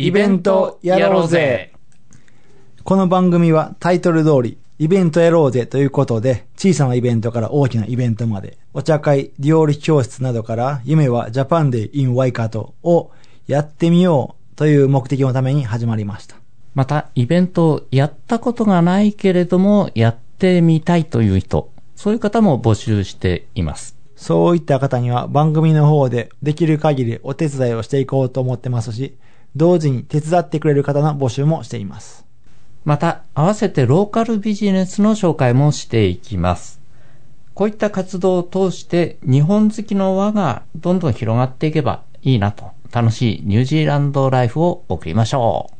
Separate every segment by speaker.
Speaker 1: イベントやろうぜこの番組はタイトル通り、イベントやろうぜということで、小さなイベントから大きなイベントまで、お茶会、料理教室などから、夢はジャパンデー in ワイカトをやってみようという目的のために始まりました。
Speaker 2: また、イベントをやったことがないけれども、やってみたいという人、そういう方も募集しています。
Speaker 1: そういった方には番組の方でできる限りお手伝いをしていこうと思ってますし、同時に手伝ってくれる方の募集もしています。
Speaker 2: また、合わせてローカルビジネスの紹介もしていきます。こういった活動を通して、日本好きの輪がどんどん広がっていけばいいなと、楽しいニュージーランドライフを送りましょう。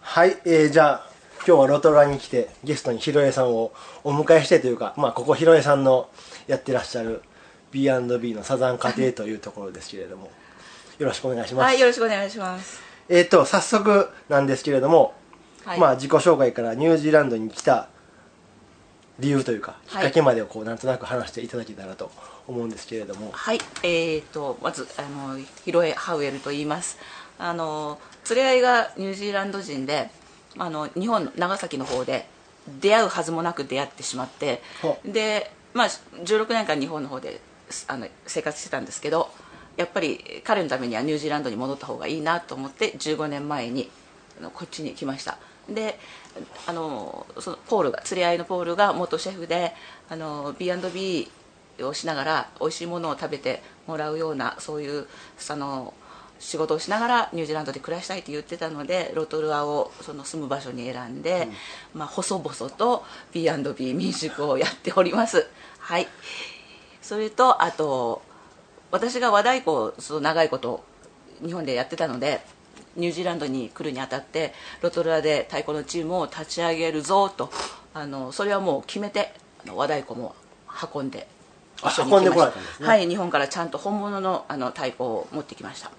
Speaker 3: はい、えー、じゃあ今日はロトラに来てゲストにひろえさんをお迎えしてというか、まあ、ここひろえさんのやってらっしゃる B&B のサザン家庭というところですけれどもよろしくお願いします、
Speaker 4: はい、よろしくお願いします。
Speaker 3: えっ、と早速なんですけれども、
Speaker 4: はい。
Speaker 3: まあ自己紹介からニュージーランドに来た理由というかきっ
Speaker 4: はい
Speaker 3: かけまでをこうなんとなく話していただけたらと思うんですけれども。
Speaker 4: はい、えー、とまずあのヒロエ・ハウエルと言います。あの連れ合いがニュージーランド人で、あの日本の長崎の方で出会うはずもなく出会ってしまって
Speaker 3: は、
Speaker 4: でまあ16年間日本の方であの生活してたんですけど、やっぱり彼のためにはニュージーランドに戻った方がいいなと思って15年前にあのこっちに来ました。であのそのポールが連れ合いのポールが元シェフであの B&B をしながら美味しいものを食べてもらうようなそういうあの仕事をしながらニュージーランドで暮らしたいと言ってたのでロトルアをその住む場所に選んで、まあ、細々と B&B 民宿をやっております。はい。それとあと私が和太鼓をその長いこと日本でやってたのでニュージーランドに来るにあたってロトルアで太鼓のチームを立ち上げるぞとあのそれはもう決めてあの和太鼓も運んで
Speaker 3: あ
Speaker 4: 一緒に行きました。
Speaker 3: 運んでこられたんですね。
Speaker 4: はい日本からちゃんと本物のあの太鼓を持ってきました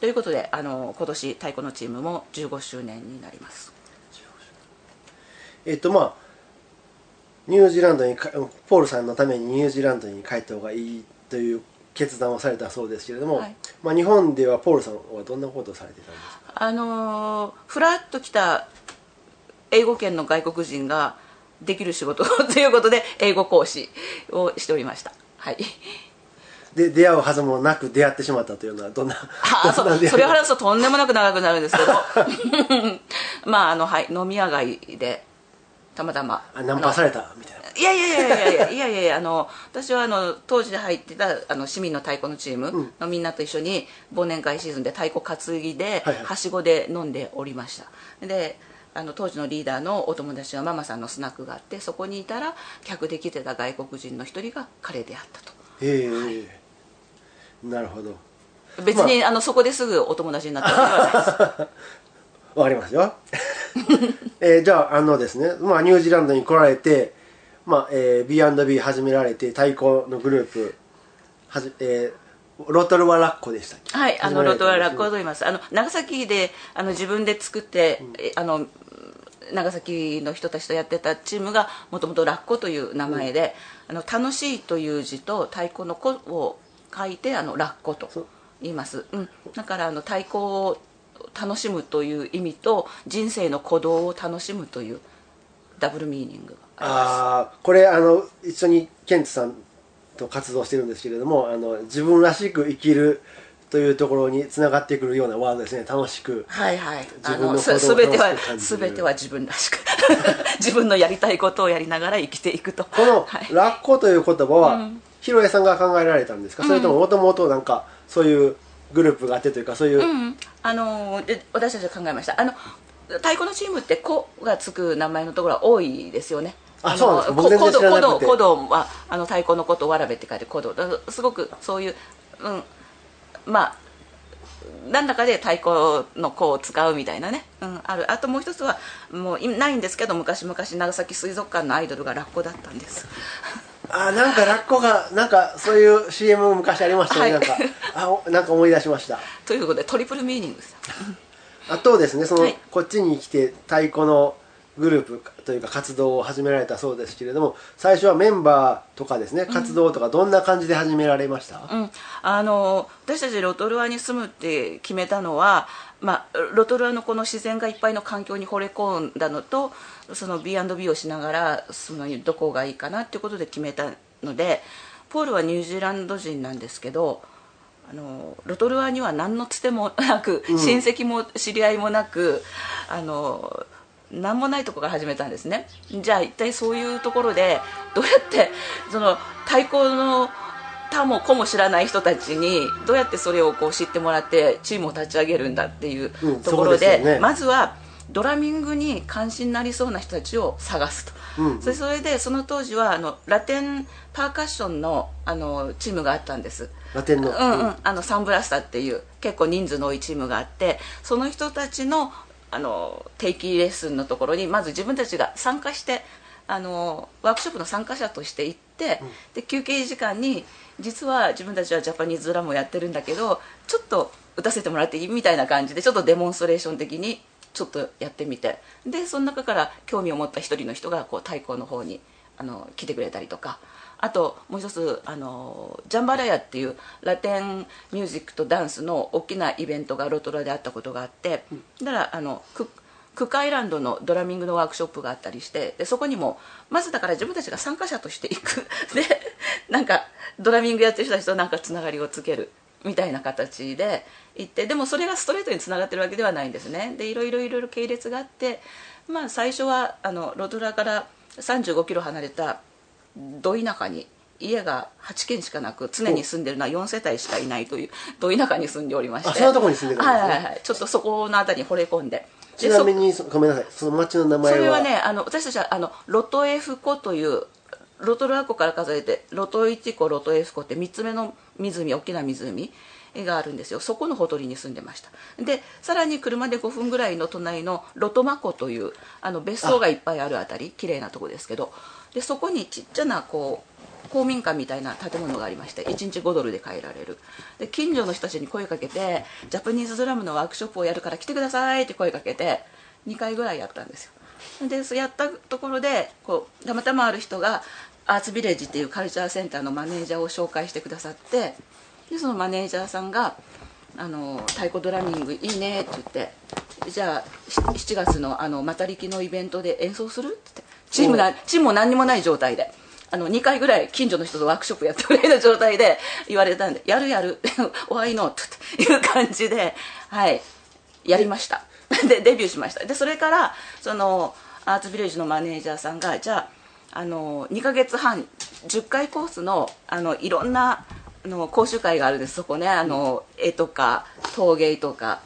Speaker 4: ということであの今年太鼓のチームも15周年になります。
Speaker 3: えっ、とまあニュージーランドにかポールさんのためにニュージーランドに帰った方がいいという決断をされたそうですけれども、
Speaker 4: はい。
Speaker 3: まあ、日本ではポールさんはどんなことをされてたんですか？
Speaker 4: あのーふらっと来た英語圏の外国人ができる仕事ということで英語講師をしておりました。はい
Speaker 3: で出会うはずもなく出会ってしまったというのはどんな
Speaker 4: あそそれを話すととんでもなく長くなるんですけど。まああの、はい、飲み屋街でたまたま。
Speaker 3: あナンパされたみたいな。い
Speaker 4: やいやいやいやいやいやいやあの私はあの当時で入ってたあの市民の太鼓のチームのみんなと一緒に忘年会シーズンで太鼓担ぎで、
Speaker 3: は、
Speaker 4: しごで飲んでおりました。であの当時のリーダーのお友達がママさんのスナックがあってそこにいたら客で来てた外国人の一人が彼であったと。
Speaker 3: へえー、はい。なるほど。
Speaker 4: 別に、あ、のそこですぐお友達になったわけではないです。
Speaker 3: わかりますよ、えーじゃああのですね、まあ、ニュージーランドに来られて、まあえー、B&B 始められて太鼓のグループはじ、えーロトルワラッコでしたっけ？
Speaker 4: はい、あのロトワラッコと
Speaker 3: ド
Speaker 4: 言います。あの長崎であの自分で作って、えあの長崎の人たちとやってたチームがもともとラッコという名前で、あの楽しいという字と太鼓の子を書いてあのラッコと言います。うん、だからあの太鼓を楽しむという意味と人生の鼓動を楽しむというダブルミーニングがあります。
Speaker 3: ああこれあの一緒にケンツさんと活動してるんですけれどもあの自分らしく生きるというところにつながってくるようなワードですね楽しく
Speaker 4: はいはい。
Speaker 3: 自分の
Speaker 4: す
Speaker 3: 行動を
Speaker 4: べては
Speaker 3: 楽しく感じる
Speaker 4: すべては自分らしく 自分のやりたいことをやりながら生きていくと。
Speaker 3: この
Speaker 4: はい
Speaker 3: ラッコという言葉は、ひろえさんが考えられたんですか、それとももともとなんかそういうグループがあってというかそういう、
Speaker 4: うん。あので私たちは考えました。あの太鼓のチームって「子」がつく名前のところは多いですよね。
Speaker 3: あそうなんですか？
Speaker 4: 古道古道はあの太鼓のことをわらべって書いて古道すごくそういう、うん、まあ何らかで太鼓の子を使うみたいなね、うん、ある。あともう一つはもういないんですけど昔々長崎水族館のアイドルがラッコだったんです
Speaker 3: あなんかラッコがなんかそういう CM 昔ありましたね、
Speaker 4: はい。
Speaker 3: なんかあおなんか思い出しました。
Speaker 4: ということでトリプルミーニングです。
Speaker 3: あとですねその、
Speaker 4: はい。
Speaker 3: こっちに来て太鼓のグループというか活動を始められたそうですけれども最初はメンバーとかですね活動とかどんな感じで始められました、
Speaker 4: うん、あの私たちロトルアに住むって決めたのは、まあ、ロトルアのこの自然がいっぱいの環境に惚れ込んだのとその B&B をしながら住むのにどこがいいかなっていうことで決めたのでポールはニュージーランド人なんですけどあのロトルアには何のつてもなく、親戚も知り合いもなくあの何もないところから始めたんですね。じゃあ一体そういうところでどうやってその太鼓の他も子も知らない人たちにどうやってそれをこう知ってもらってチームを立ち上げるんだっていう
Speaker 3: うん
Speaker 4: ところで,、
Speaker 3: そうですよね。
Speaker 4: まずはドラミングに関心になりそうな人たちを探すと、
Speaker 3: うん。
Speaker 4: それそれでその当時はあのラテンパーカッションのあのチームがあったんです。
Speaker 3: ラテンの、
Speaker 4: うん。うん、あのサンブラスタっていう結構人数の多いチームがあってその人たちのあの定期レッスンのところにまず自分たちが参加してあのワークショップの参加者として行って、で休憩時間に実は自分たちはジャパニーズドラムをやってるんだけどちょっと打たせてもらっていい？みたいな感じでちょっとデモンストレーション的にちょっとやってみて。でその中から興味を持った一人の人がこう太鼓の方にあの来てくれたりとかあともう一つあのジャンバラヤっていうラテンミュージックとダンスの大きなイベントがロトラであったことがあってだからあのククックアイランドのドラミングのワークショップがあったりしてでそこにもまずだから自分たちが参加者として行く。でなんかドラミングやってる人たちとなんかつながりをつける。みたいな形で行ってでもそれがストレートにつながってるわけではないんですね。でいろいろいろいろ系列があってまあ最初はあのロトラから35キロ離れたど田舎に家が8軒しかなく常に住んでるのは4世帯しかいないというど田舎に住んでおりまして。
Speaker 3: あそんなとこに住んでるんですね。
Speaker 4: はいはいはい。ちょっとそこの辺りに惚れ込んで。
Speaker 3: ちなみにそごめんなさい。その町の名前は？
Speaker 4: それはねあの私たちはあのロトエフ湖というロトルア湖から数えてロト1湖ロトエフ湖って3つ目の湖大きな湖があるんですよ。そこのほとりに住んでました。でさらに車で5分ぐらいの隣のロトマ湖というあの別荘がいっぱいあるあたり綺麗なとこですけどでそこにちっちゃなこう公民館みたいな建物がありまして1日5ドルで帰られるで近所の人たちに声かけてジャパニーズドラムのワークショップをやるから来てくださいって声かけて2回ぐらいやったんですよでそやったところでこうたまたまある人がアーツビレッジっていうカルチャーセンターのマネージャーを紹介してくださってでそのマネージャーさんが「あの太鼓ドラミングいいね」って言って「じゃあ7月のあのマタリキのイベントで演奏する?」ってチームなチームも何にもない状態で。あの2回ぐらい近所の人とワークショップやったぐらいの状態で言われたんで「やるやる。お会いの」という感じではい。やりました。でデビューしました。でそれからそのアーツビレッジのマネージャーさんがじゃああの2ヶ月半10回コースのあのいろんなあの講習会があるんです。そこねあの絵とか陶芸とか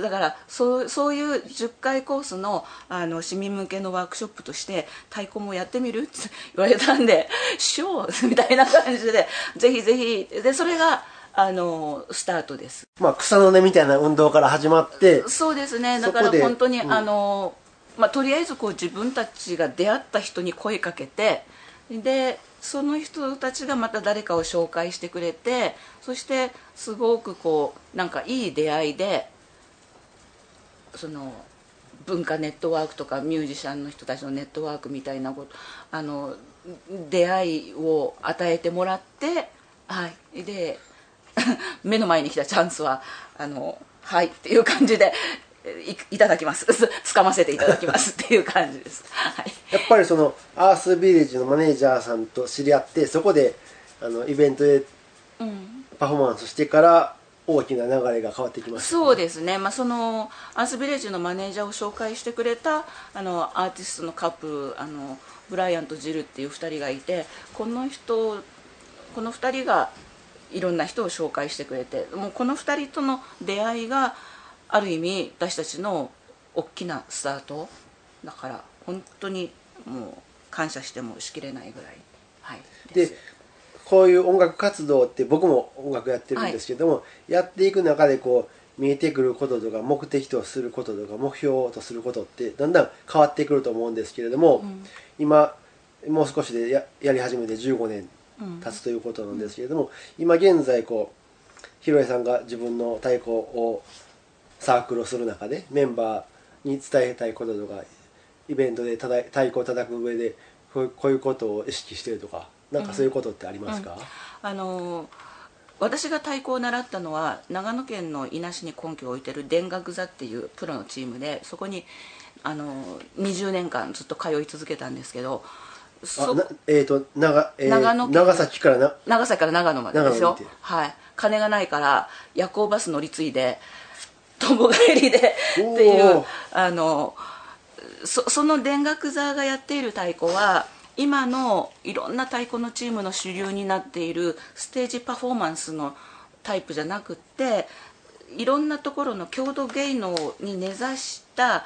Speaker 4: だからそうそういう10回コースのあの市民向けのワークショップとして太鼓もやってみる？って言われたんで「しよう」みたいな感じでぜひぜひ。でそれがあのスタートです。
Speaker 3: まあ草の根みたいな運動から始まって
Speaker 4: そうですね。だから本当に、
Speaker 3: うん。
Speaker 4: あのまあ、とりあえずこう自分たちが出会った人に声かけてでその人たちがまた誰かを紹介してくれてそしてすごくこうなんかいい出会いでその文化ネットワークとかミュージシャンの人たちのネットワークみたいなことあの出会いを与えてもらってはい。で 目の前に来たチャンスはあのはいっていう感じでいいただきます。つかませていただきます。っていう感じです、はい、
Speaker 3: やっぱりそのアースビレッジのマネージャーさんと知り合ってそこであのイベントで
Speaker 4: うん。
Speaker 3: パフォーマンスしてから大きな流れが変わってきました
Speaker 4: そうですね、まあ、そのアースビレッジのマネージャーを紹介してくれたあのアーティストのカップルあのブライアンとジルっていう2人がいてこの人この2人がいろんな人を紹介してくれてもうこの2人との出会いがある意味私たちの大きなスタートだから本当にもう感謝してもしきれないぐらい、はい、
Speaker 3: でこういう音楽活動って僕も音楽やってるんですけども、やっていく中でこう見えてくることとか目的とすることとか目標とすることってだんだん変わってくると思うんですけれども、今もう少しでややり始めて15年経つということなんですけれども、今現在こうひろえさんが自分の太鼓をサークルをする中でメンバーに伝えたいこととかイベントでただ太鼓を叩く上でこうこういうことを意識してるとかなんかそういうことってありますか、
Speaker 4: あのー私が太鼓を習ったのは長野県の伊那市に根拠を置いてる田楽座っていうプロのチームでそこにあの20年間ずっと通い続けたんですけど
Speaker 3: えー、と長,、えー
Speaker 4: 長野県
Speaker 3: 長崎からな？
Speaker 4: 長崎から長野までですよ。はい。金がないから夜行バス乗り継いでとんぼ帰りでってい
Speaker 3: お
Speaker 4: う
Speaker 3: ー
Speaker 4: あのそその田楽座がやっている太鼓は今のいろんな太鼓のチームの主流になっているステージパフォーマンスのタイプじゃなくっていろんなところの郷土芸能に根ざした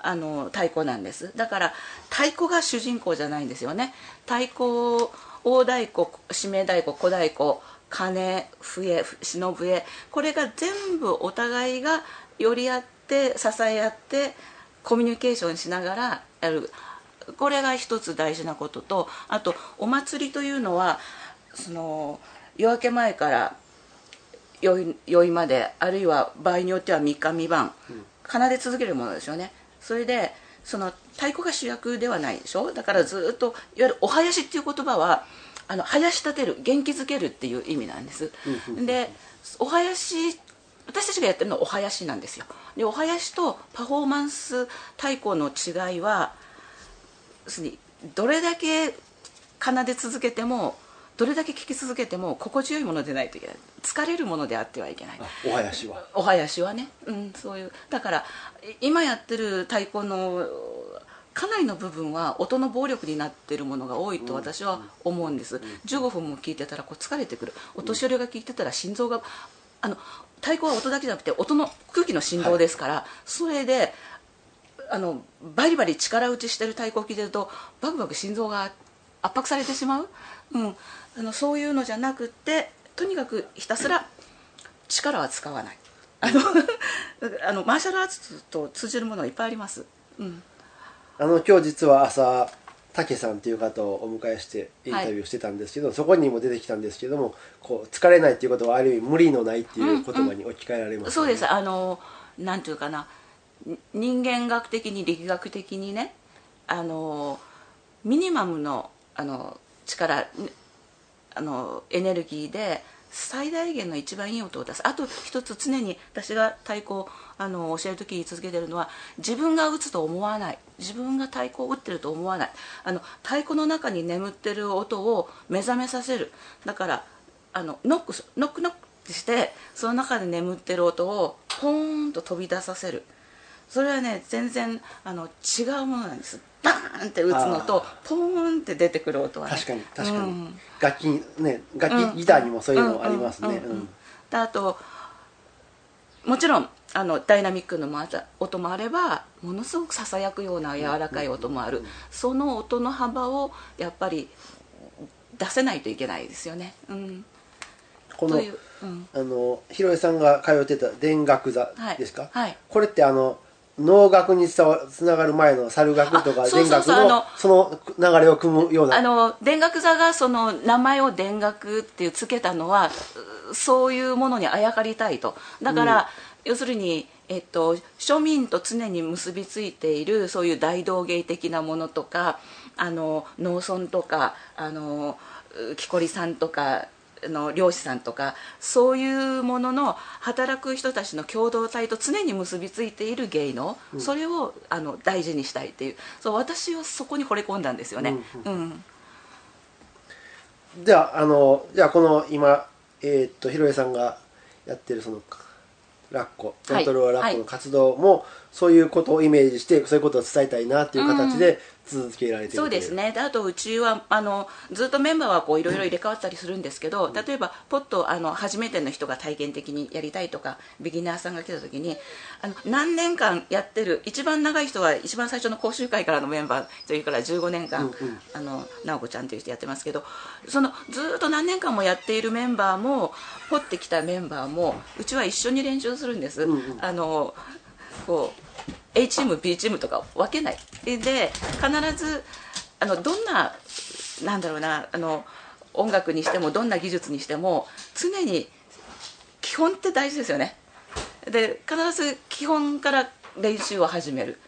Speaker 4: あの太鼓なんです。だから太鼓が主人公じゃないんですよね。太鼓大太鼓締め太鼓小太鼓鐘笛忍笛これが全部お互いが寄り合って支え合ってコミュニケーションしながらやる。これが一つ大事なこととあとお祭りというのはその夜明け前から酔い酔いまであるいは場合によっては3日3晩奏で続けるものですよね。それでその太鼓が主役ではないでしょ？だからずっといわゆるお囃子っていう言葉はあの囃し立てる元気づけるっていう意味なんです。でお囃子私たちがやってるのはお囃子なんですよ。でお囃子とパフォーマンス太鼓の違いはどれだけ奏で続けてもどれだけ聴き続けても心地よいものでないといけない。疲れるものであってはいけない。
Speaker 3: あお囃子は。
Speaker 4: お囃子はね、うん、そういう。だからい今やってる太鼓のかなりの部分は音の暴力になってるものが多いと私は思うんです、15分も聴いてたらこう疲れてくる。お年寄りが聴いてたら心臓があの太鼓は音だけじゃなくて音の空気の振動ですから、それであのバリバリ力打ちしてる太鼓を聴いてるとバクバク心臓が圧迫されてしまう、うん、あのそういうのじゃなくってとにかくひたすら力は使わない。あの あのマーシャルアーツと通じるものがいっぱいあります、うん、
Speaker 3: あの今日実は朝武さんっていう方をお迎えしてインタビューしてたんですけど、そこにも出てきたんですけどもこう疲れないっていうことはある意味無理のないっていう言葉に置き換えられます、ね。
Speaker 4: そうです。あのなんていうかな。に人間学的に力学的にねあのミニマムのあの力あのエネルギーで最大限の一番いい音を出す。あと一つ常に私が太鼓をあの教える時に続けてるのは自分が打つと思わない。自分が太鼓を打ってると思わない。あの太鼓の中に眠ってる音を目覚めさせる。だからあのノックノックノックしてその中で眠ってる音をポーンと飛び出させる。それはね全然あの違うものなんです。バーンって打つのと
Speaker 3: あ
Speaker 4: ポーンって出てくる音はね。
Speaker 3: 確かに確かに、
Speaker 4: うん。
Speaker 3: 楽器ね楽器、
Speaker 4: うん。
Speaker 3: ギターにもそういうのありますね、
Speaker 4: であともちろんあのダイナミックの音もあればものすごくささやくような柔らかい音もある、その音の幅をやっぱり出せないといけないですよね。うん、
Speaker 3: この
Speaker 4: う、うん、
Speaker 3: あのひろえさんが通ってた田楽座
Speaker 4: はい
Speaker 3: ですか、
Speaker 4: はい。
Speaker 3: これってあの能楽につながる前の猿楽とか田楽の
Speaker 4: その
Speaker 3: 流れを組むような。
Speaker 4: あの田楽座がその名前を田楽っていうつけたのはうそういうものにあやかりたいと。だから、要するに、えっと、庶民と常に結びついているそういう大道芸的なものとかあの農村とかあのう木こりさんとかあの漁師さんとかそういうものの働く人たちの共同体と常に結びついている芸能、それをあの大事にしたいっていう。そう私はそこに惚れ込んだんですよね。うん
Speaker 3: じゃああのじゃあこの今えーっとひろえさんがやってるそのラッココントローラッコの活動も、そういうことをイメージしてそういうことを伝えたいなっていう形で続けられてる
Speaker 4: そうですね。であとうちはあのずっとメンバーはこういろいろ入れ替わったりするんですけど、例えばポッとあの初めての人が体験的にやりたいとかビギナーさんが来た時にあの何年間やってる一番長い人は一番最初の講習会からのメンバーというから15年間、あの直子ちゃんという人やってますけどそのずっと何年間もやっているメンバーもポッてきたメンバーもうちは一緒に練習するんです。あのこう A チーム B チームとか分けない。で必ずあのどんななんだろうなあの音楽にしてもどんな技術にしても常に基本って大事ですよね。で必ず基本から練習を始める。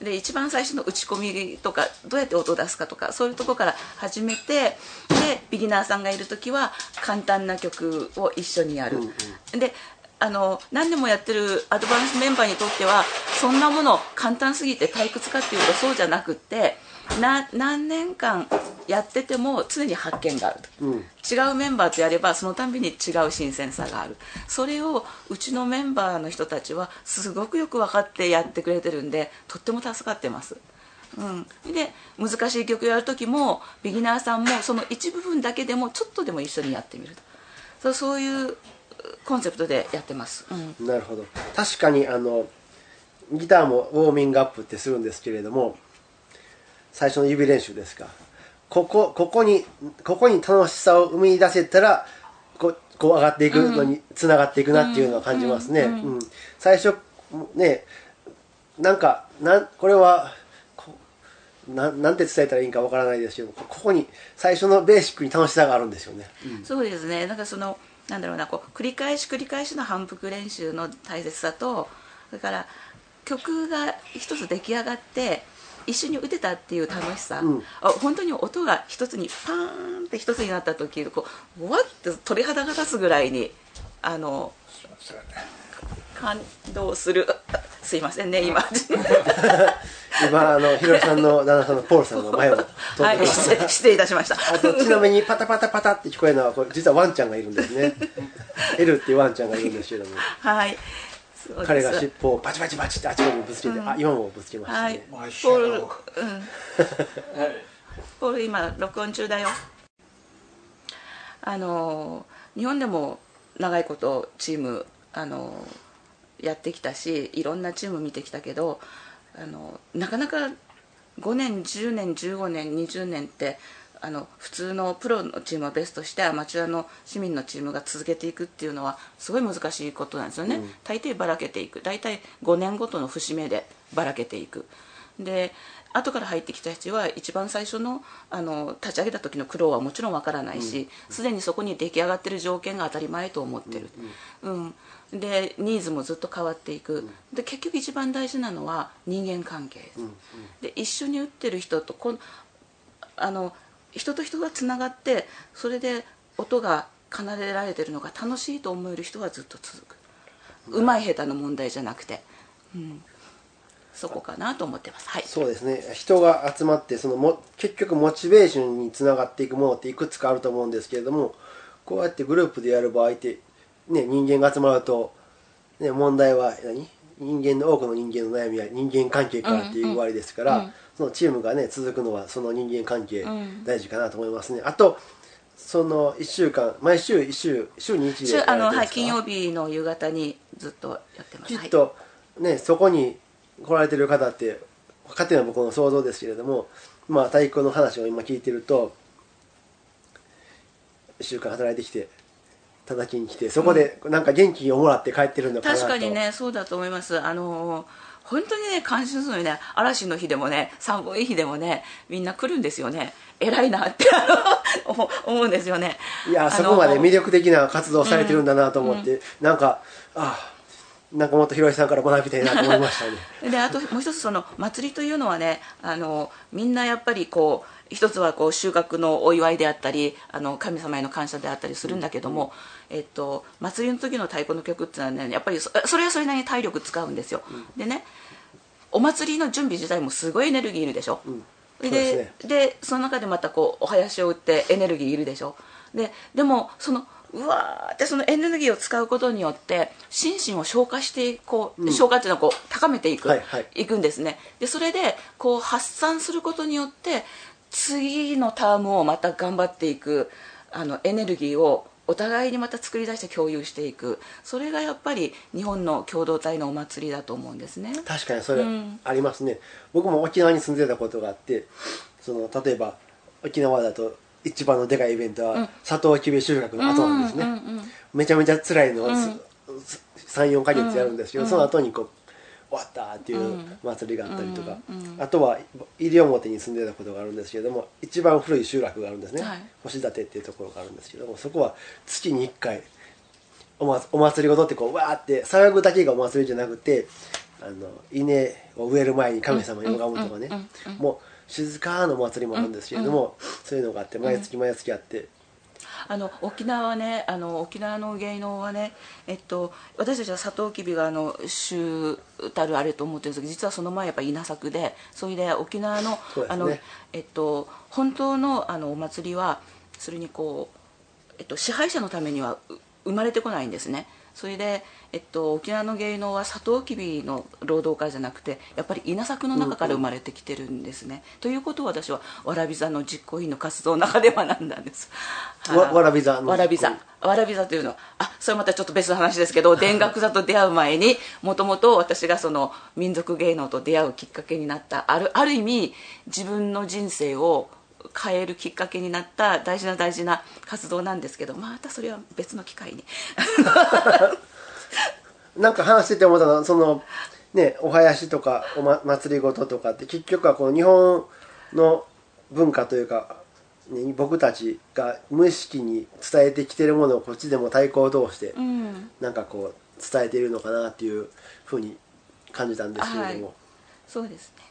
Speaker 4: で一番最初の打ち込みとかどうやって音を出すかとかそういうところから始めてでビギナーさんがいる時は簡単な曲を一緒にやる、であの何年もやってるアドバンスメンバーにとってはそんなもの簡単すぎて退屈かっていうとそうじゃなくってな何年間やってても常に発見があると、違うメンバーとやればそのたんびに違う新鮮さがある。それをうちのメンバーの人たちはすごくよく分かってやってくれてるんでとっても助かってます。うん、で難しい曲やる時もビギナーさんもその一部分だけでもちょっとでも一緒にやってみると。そうそういうコンセプトでやってます、うん。
Speaker 3: なるほど。確かにあのギターもウォーミングアップってするんですけれども最初の指練習ですか。ここここにここに楽しさを生み出せたらこうこう上がっていくのにつながっていくなっていうのは感じますね、うん最初ねなんかなんこれはこなんなんて伝えたらいいんかわからないですけどこここに最初のベーシックに楽しさがあるんですよね、
Speaker 4: そうですね。なんかそのなんだろうなこう繰り返し繰り返しの反復練習の大切さとそれから曲が一つ出来上がって一緒に打てたっていう楽しさ、
Speaker 3: うん。
Speaker 4: あ本当に音が一つにパーンって一つになった時こうわって鳥肌が立つぐらいにあの感動するすいませんね今。
Speaker 3: 今あのひろしさんの旦那さんのポールさんの前を通って。
Speaker 4: はい
Speaker 3: きました、
Speaker 4: 失礼失礼いたしました。
Speaker 3: あとちなみにパタパタパタって聞こえるのはこれ実はワンちゃんがいるんですね。L っていうワンちゃんがいるんですけども。
Speaker 4: はい。
Speaker 3: 彼が尻尾をバチバチバチってあちこちにぶつけて、あ今もぶつけました
Speaker 4: はい。
Speaker 3: ね、
Speaker 4: ポール、うん、ポール今録音中だよ。あの日本でも長いことチームあのやってきたしいろんなチーム見てきたけどあのなかなか5年10年15年20年ってあの普通のプロのチームをベストしてアマチュアの市民のチームが続けていくっていうのはすごい難しいことなんですよね、大抵ばらけていく。大体5年ごとの節目でばらけていく。で後から入ってきた人は一番最初のあの立ち上げた時の苦労はもちろんわからないしすで、にそこに出来上がってる条件が当たり前と思ってる、うんでニーズもずっと変わっていく。で結局一番大事なのは人間関係。です、で一緒に打ってる人とこんあの人と人がつながってそれで音が奏でられてるのが楽しいと思える人はずっと続く。うまい下手の問題じゃなくて、うん、そこかなと思ってます。はい。
Speaker 3: そうですね。人が集まってそのも結局モチベーションにつながっていくものっていくつかあると思うんですけれどもこうやってグループでやる場合って、ね、人間が集まると、ね、問題は何？人間の多くの人間の悩みは人間関係からっていう割ですから、そのチームがね続くのはその人間関係
Speaker 4: ん。
Speaker 3: 大事かなと思いますね、あとその1週間毎週1週週に1で
Speaker 4: あの、はい、金曜日の夕方にずっとやってます。
Speaker 3: きっとね、そこに来られてる方って勝手な僕の想像ですけれどもまあ太鼓の話を今聞いてると1週間働いてきて叩きに来てそこでなんか元気をもらって帰ってるのかなと。
Speaker 4: 確かにねそうだと思います。あの本当にね感心するのにね。嵐の日でもね寒い日でもねみんな来るんですよね。偉いなって思うんですよね。
Speaker 3: いやそこまで魅力的な活動をされてるんだなと思って、なんかああなんかもっとひろしさんから学びたいなと思いましたね。
Speaker 4: であともう一つその祭りというのはねあのみんなやっぱりこう一つはこう収穫のお祝いであったりあの神様への感謝であったりするんだけども、えっと、祭りの時の太鼓の曲っていうのはねやっぱりそそれはそれなりに体力使うんですよ、でねお祭りの準備自体もすごいエネルギーいるでしょ、
Speaker 3: そう
Speaker 4: で
Speaker 3: ですね。
Speaker 4: でその中でまたこうお囃子を打ってエネルギーいるでしょ。ででもそのうわーってそのエネルギーを使うことによって心身を消化してこう、消化っていうのはこう高めていく、
Speaker 3: はいはい。
Speaker 4: いくんですね。でそれでこう発散することによって次のタームをまた頑張っていくあのエネルギーをお互いにまた作り出して共有していく。それがやっぱり日本の共同体のお祭りだと思うんですね。
Speaker 3: 確かにそれ
Speaker 4: うん。
Speaker 3: ありますね、僕も沖縄に住んでたことがあってその例えば沖縄だと一番のでかいイベントはサトウキビ収穫の後なんですね、
Speaker 4: うんうんうん
Speaker 3: めちゃめちゃ辛いのを34か月やるんですけど、その後にこう終わったっていう祭りがあったりとか、あとは西表に住んでたことがあるんですけれども一番古い集落があるんですね、
Speaker 4: はい。
Speaker 3: 星立っていうところがあるんですけどもそこは月に1回お,、ま、お祭りごとってこうわーって騒ぐだけがお祭りじゃなくてあの稲を植える前に神様に拝むとかね。もう静かなお祭りもあるんですけれども、そういうのがあって毎月毎月あって、
Speaker 4: あの沖縄はねあの沖縄の芸能はね、えっと、私たちはサトウキビがあの主たるあれと思ってるんですけど実はその前やっぱ稲作でそれで沖縄の,、あのえっと、本当のあのお祭りはそれにこう、えっと、支配者のためにはう生まれてこないんですねそれで、えっと、沖縄の芸能はサトウキビの労働家じゃなくてやっぱり稲作の中から生まれてきてるんですね、ということを私はわらび座の実行委員の活動の中で学んだんです。
Speaker 3: わわらび座の
Speaker 4: わらび座。わらび座というのはあそれまたちょっと別の話ですけど田楽座と出会う前にもともと私がその民族芸能と出会うきっかけになったあるある意味自分の人生を変えるきっかけになった大事な大事な活動なんですけどまたそれは別の機会に。
Speaker 3: なんか話してて思ったのはそのねお囃子とかお、ま、祭りごととかって結局はこの日本の文化というか、ね、僕たちが無意識に伝えてきてるものをこっちでも太鼓を通して、
Speaker 4: うん。
Speaker 3: なんかこう伝えているのかなっていうふうに感じたんですけれども、
Speaker 4: はい。そうですね。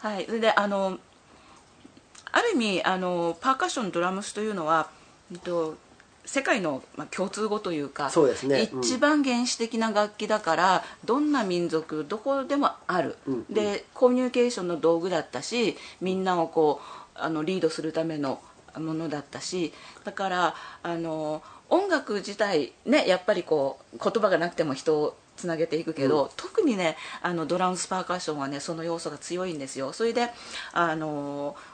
Speaker 4: はい。それであのある意味あのパーカッションドラムスというのは、えっと、世界の、まあ、共通語というか
Speaker 3: そうですね。うん
Speaker 4: 一番原始的な楽器だからどんな民族どこでもある、
Speaker 3: うんうん。
Speaker 4: でコミュニケーションの道具だったしみんなをこうあのリードするためのものだったしだからあの音楽自体ねやっぱりこう言葉がなくても人をつなげていくけど、特にねあのドラムスパーカッションはねその要素が強いんですよ。それであのこ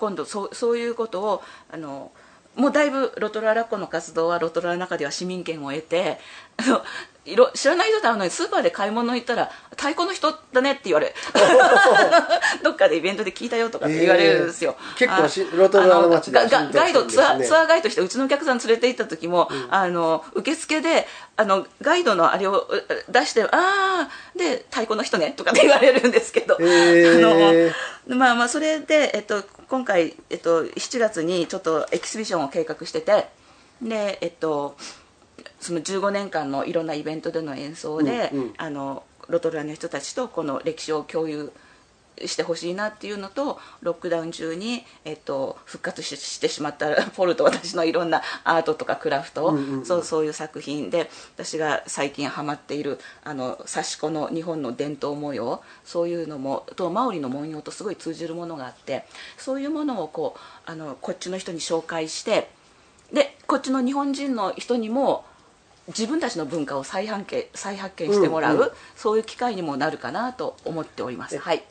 Speaker 4: 今度そうそういうことをあのもうだいぶロトララッコの活動はロトラの中では市民権を得てあのいろ知らない人と会うのにスーパーで買い物行ったら太鼓の人だねって言われ どっかでイベントで聞いたよとかって言われるんですよ、
Speaker 3: えー結構ロトルアの街では
Speaker 4: あのががガイドツアーツアーガイドしてうちのお客さん連れて行った時も、あの受付であのガイドのあれをう出して「ああで太鼓の人ね」とかって言われるんですけど、
Speaker 3: へー。
Speaker 4: あのまあまあそれで、えっと、今回、えっと、7月にちょっとエキシビションを計画しててでえっとその15年間のいろんなイベントでの演奏で、
Speaker 3: うんうん。
Speaker 4: あのロトルアの人たちとこの歴史を共有してほしいなっていうのとロックダウン中に、えっと、復活ししてしまった ポルと私のいろんなアートとかクラフト、そうそういう作品で私が最近ハマっているあの刺し子の日本の伝統模様そういうのもとマオリの文様とすごい通じるものがあってそういうものをこうあのこっちの人に紹介してでこっちの日本人の人にも自分たちの文化を再発見再発見してもらう、
Speaker 3: うんうん。
Speaker 4: そういう機会にもなるかなと思っております。はい。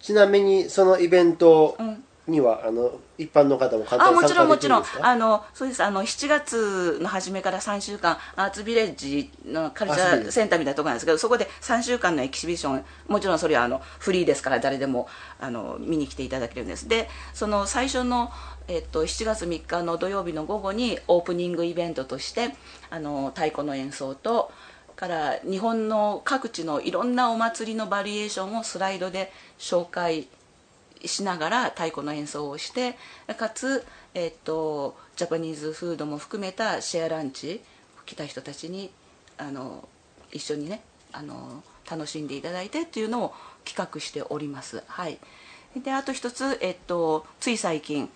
Speaker 3: ちなみにそのイベント
Speaker 4: ん
Speaker 3: には、あの一般の方も簡
Speaker 4: あも
Speaker 3: 単に
Speaker 4: ちろんもちろん。あのそうです。あの7月の初めから3週間アーツビレッジのカルチャーセンターみたいなところなんですけどそこで3週間のエキシビションもちろんそれはあのフリーですから誰でもあの見に来ていただけるんです。でその最初の、えっと、7月3日の土曜日の午後にオープニングイベントとしてあの太鼓の演奏とから日本の各地のいろんなお祭りのバリエーションをスライドで紹介ししながら太鼓の演奏をしてかつ、えっとジャパニーズフードも含めたシェアランチ来た人たちにあの一緒にねあの楽しんでいただいてっていうのを企画しております。はい、であと一つ、えっと、つい最近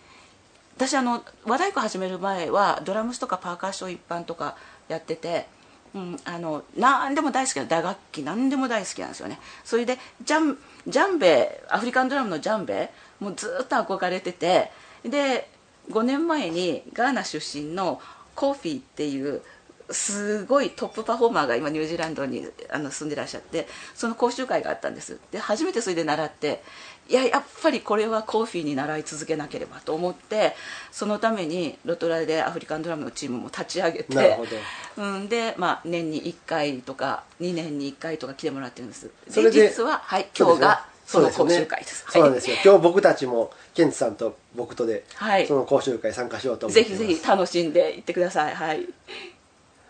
Speaker 4: 私あの和太鼓始める前はドラムスとかパーカッション一般とかやってて、うん、あの何でも大好きな打楽器何でも大好きなんですよね。それでジャンジャンベアフリカンドラムのジャンベもうずっと憧れててで5年前にガーナ出身のコーフィーっていうすごいトップパフォーマーが今ニュージーランドにあの住んでらっしゃってその講習会があったんです。で初めてそれで習っていややっぱりこれはコーフィーに習い続けなければと思ってそのためにロトラでアフリカンドラムのチームも立ち上げて
Speaker 3: なるほど。
Speaker 4: うん、で、まあ、年に1回とか2年に1回とか来てもらってるんです。
Speaker 3: それで
Speaker 4: 実は、はい、今日がその講習会です。
Speaker 3: そうなんですよ、今日僕たちもケンチさんと僕とで、
Speaker 4: はい。
Speaker 3: その講習会参加しようと思ってます。
Speaker 4: ぜひぜひ楽しんでいってください。はい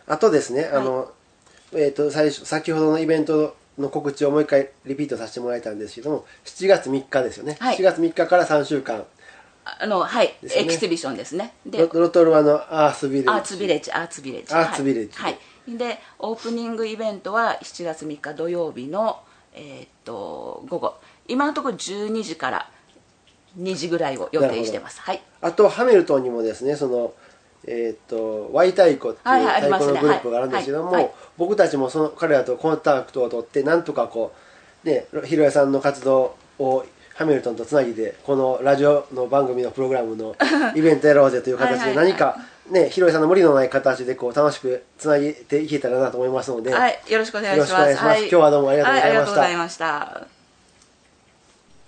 Speaker 3: あとですね、あの、えっ、と、最初、先ほどのイベントの告知をもう一回リピートさせてもらいたんですけども、7月3日ですよね。
Speaker 4: はい。
Speaker 3: 7月3日から3週間、
Speaker 4: あのはい、
Speaker 3: ですよね。
Speaker 4: エキシビションですね。で
Speaker 3: ロロトルワのアースビレッジ。
Speaker 4: アーツビレッジアーツビレッジ。
Speaker 3: アーツビレッジ。
Speaker 4: はい、はい。でオープニングイベントは7月3日土曜日のえーっと午後。今のところ12時から2時ぐらいを予定してます。はい。
Speaker 3: あと、ハミルトンにもですね、その、えっ、と、ワイ太鼓って
Speaker 4: はいいう
Speaker 3: 太鼓のグループがあるんですけども、
Speaker 4: はい。はい。
Speaker 3: 僕たちもその彼らとコンタクトを取って、なんとかこう、ね、ひろやさんの活動をハミルトンとつなぎで、このラジオの番組のプログラムの イベントやろうぜという形で何か、ね、ひろやさんの無理のない形でこう楽しくつなげていけたらなと思いますので、
Speaker 4: はい、よろしくお願いします。
Speaker 3: よろしくお願いします。
Speaker 4: はい。
Speaker 3: 今日はどうも
Speaker 4: ありがとうございました。